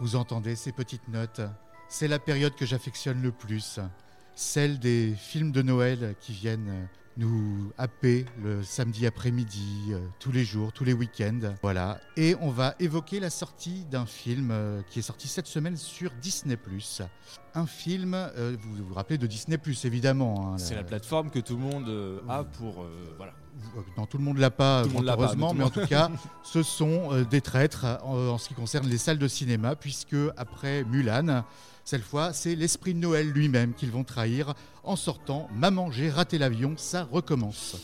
Vous entendez ces petites notes C'est la période que j'affectionne le plus, celle des films de Noël qui viennent nous happer le samedi après-midi, euh, tous les jours, tous les week-ends. Voilà. Et on va évoquer la sortie d'un film euh, qui est sorti cette semaine sur Disney. Un film, euh, vous vous rappelez de Disney, évidemment. hein, C'est la plateforme que tout le monde a pour. voilà. Non, tout le monde l'a pas, heureusement, mais, en tout cas, ce sont des traîtres en, ce qui concerne les salles de cinéma, puisque après Mulan, cette fois, c'est l'esprit de Noël lui-même qu'ils vont trahir en sortant Maman, j'ai raté l'avion, ça recommence.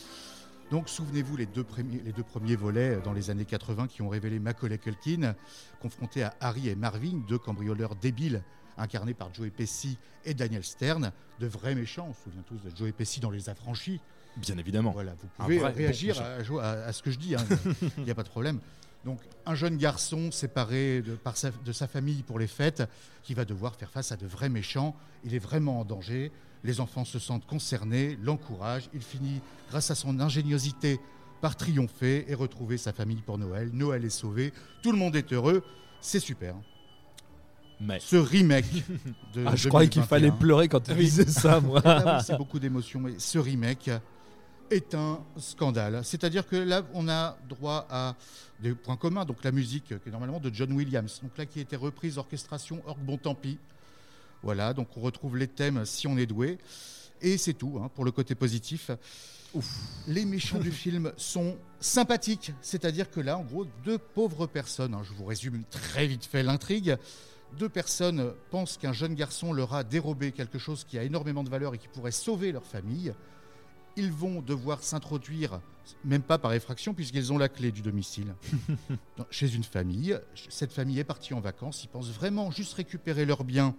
Donc souvenez-vous les deux, premiers, les deux premiers volets dans les années 80 qui ont révélé Macaulay Culkin, confronté à Harry et Marvin, deux cambrioleurs débiles incarnés par Joey Pesci et Daniel Stern, de vrais méchants. On se souvient tous de Joey Pesci dans Les Affranchis. Bien évidemment. Voilà, vous pouvez réagir à, ce que je dis, hein. il n'y a pas de problème. Donc un jeune garçon séparé de, de sa famille pour les fêtes, qui va devoir faire face à de vrais méchants. Il est vraiment en danger. Les enfants se sentent concernés, l'encouragent. Il finit, grâce à son ingéniosité, par triompher et retrouver sa famille pour Noël. Noël est sauvé, tout le monde est heureux. C'est super. Mais... Ce remake de. Ah, je croyais qu'il fallait pleurer quand tu disais ça, moi. Ah c'est beaucoup d'émotions, mais ce remake est un scandale. C'est-à-dire que là, on a droit à des points communs. Donc la musique, qui est normalement de John Williams, donc là qui a été reprise orchestration Orgue Bon Tant Pis. Voilà, donc on retrouve les thèmes si on est doué. Et c'est tout hein, pour le côté positif. Les méchants du film sont sympathiques, c'est-à-dire que là, en gros, deux pauvres personnes, hein, je vous résume très vite fait l'intrigue, deux personnes pensent qu'un jeune garçon leur a dérobé quelque chose qui a énormément de valeur et qui pourrait sauver leur famille ils vont devoir s'introduire, même pas par effraction, puisqu'ils ont la clé du domicile, chez une famille. Cette famille est partie en vacances, ils pensent vraiment juste récupérer leurs biens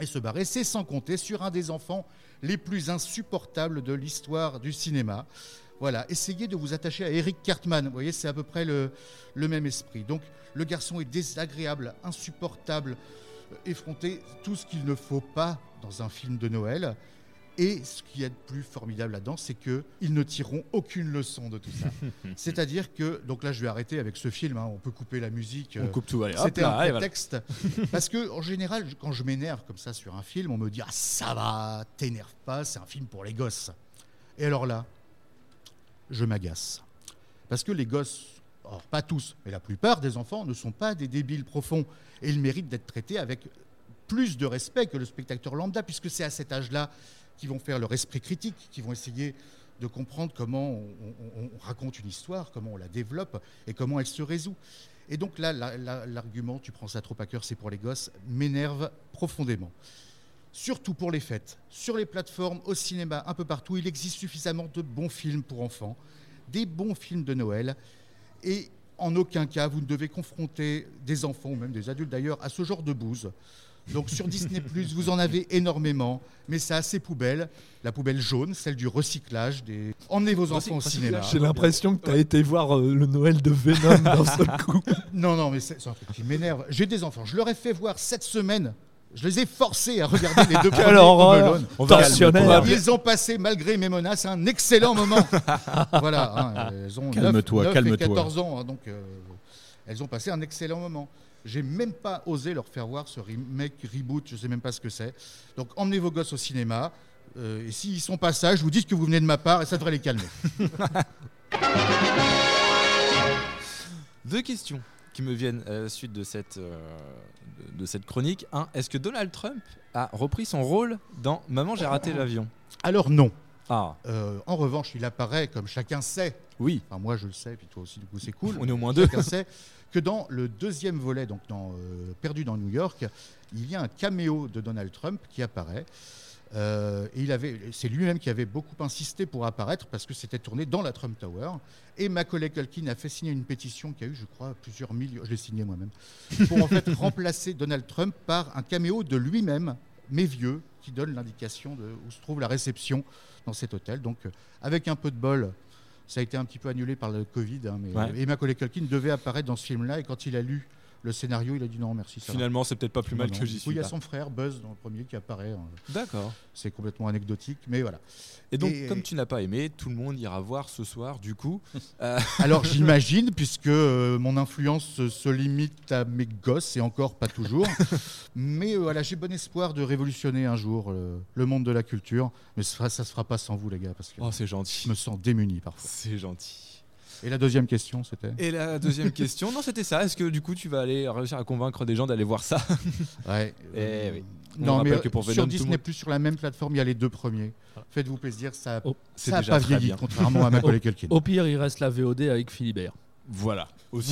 et se barrer. C'est sans compter sur un des enfants les plus insupportables de l'histoire du cinéma. Voilà, essayez de vous attacher à Eric Cartman. Vous voyez, c'est à peu près le, le, même esprit. Donc, le garçon est désagréable, insupportable, effronté, tout ce qu'il ne faut pas dans un film de Noël. Et ce qui est de plus formidable là-dedans, c'est qu'ils ne tireront aucune leçon de tout ça. C'est-à-dire que, donc là je vais arrêter avec ce film, hein, on peut couper la musique. On coupe tout, allez. C'était un prétexte. parce que en général, quand je m'énerve comme ça sur un film, on me dit Ah ça va, t'énerve pas, c'est un film pour les gosses. Et alors là, je m'agace. Parce que les gosses, or pas tous, mais la plupart des enfants ne sont pas des débiles profonds. Et ils méritent d'être traités avec plus de respect que le spectateur lambda, puisque c'est à cet âge-là qui vont faire leur esprit critique, qui vont essayer de comprendre comment on, raconte une histoire, comment on la développe et comment elle se résout. Et donc là, l'argument, tu prends ça trop à cœur, c'est pour les gosses, m'énerve profondément. Surtout pour les fêtes. Sur les plateformes, au cinéma, un peu partout, il existe suffisamment de bons films pour enfants, des bons films de Noël. Et en aucun cas, vous ne devez confronter des enfants, ou même des adultes d'ailleurs, à ce genre de bouse. Donc sur Disney ⁇ vous en avez énormément, mais c'est assez poubelle. La poubelle jaune, celle du recyclage. Des... Emmenez vos enfants au cinéma. J'ai l'impression que tu as été voir euh, le Noël de Venom dans ce coup. Non, non, mais c'est un truc qui m'énerve. J'ai des enfants, je leur ai fait voir cette semaine je les ai forcés à regarder les deux premiers horreur Ils ont passé, malgré mes menaces, un excellent moment. voilà, hein, elles ont 9, 9 et 14 ans, hein, donc euh, elles ont passé un excellent moment. J'ai même pas osé leur faire voir ce remake, reboot, je sais même pas ce que c'est. Donc emmenez vos gosses au cinéma. Euh, et s'ils sont pas sages, vous dites que vous venez de ma part et ça devrait les calmer. Deux questions qui me viennent à la suite de cette, euh, de, cette chronique. Un, est-ce que Donald Trump a repris son rôle dans Maman, j'ai raté l'avion? Alors non. Ah. Euh, en revanche, il apparaît, comme chacun sait, oui. Enfin, moi je le sais, puis toi aussi, du coup c'est cool. On est au moins deux. Chacun sait que dans le deuxième volet, donc dans euh, Perdu dans New York, il y a un caméo de Donald Trump qui apparaît. Euh, et il avait, c'est lui-même qui avait beaucoup insisté pour apparaître parce que c'était tourné dans la Trump Tower. Et Macaulay Culkin a fait signer une pétition qui a eu, je crois, plusieurs millions, je l'ai signé moi-même, pour en fait remplacer Donald Trump par un caméo de lui-même, mais vieux, qui donne l'indication de où se trouve la réception dans cet hôtel. Donc, euh, avec un peu de bol, ça a été un petit peu annulé par le Covid, hein, mais ouais. Emma Culkin devait apparaître dans ce film-là, et quand il a lu Le scénario, il a dit non, merci. Ça. Finalement, c'est peut-être pas plus mal Non, que j'y suis. Il y a son frère Buzz dans le premier qui apparaît. hein. D'accord. C'est complètement anecdotique, mais voilà. Et donc, Et- comme tu n'as pas aimé, tout le monde ira voir ce soir, du coup. Alors j'imagine, puisque euh, mon influence se- limite à mes gosses et encore pas toujours, mais euh, voilà, j'ai bon espoir de révolutionner un jour euh, le monde de la culture, mais ça, ça se fera pas sans vous les gars, parce que Oh, c'est je gentil. me sens démuni parfois. C'est gentil. Et la deuxième question, c'était Et la deuxième question, non, c'était ça. Est-ce que du coup, tu vas aller réussir à convaincre des gens d'aller voir ça? Ouais. Eh oui. On Non, mais que pour sur Venom, le Disney monde- Plus, sur la même plateforme, il y a les deux premiers. Faites-vous plaisir, ça Oh, c'est ça a déjà pas vieilli, contrairement à Macaulay Culkin. Au pire, il reste la VOD avec Philibert. Voilà. Aussi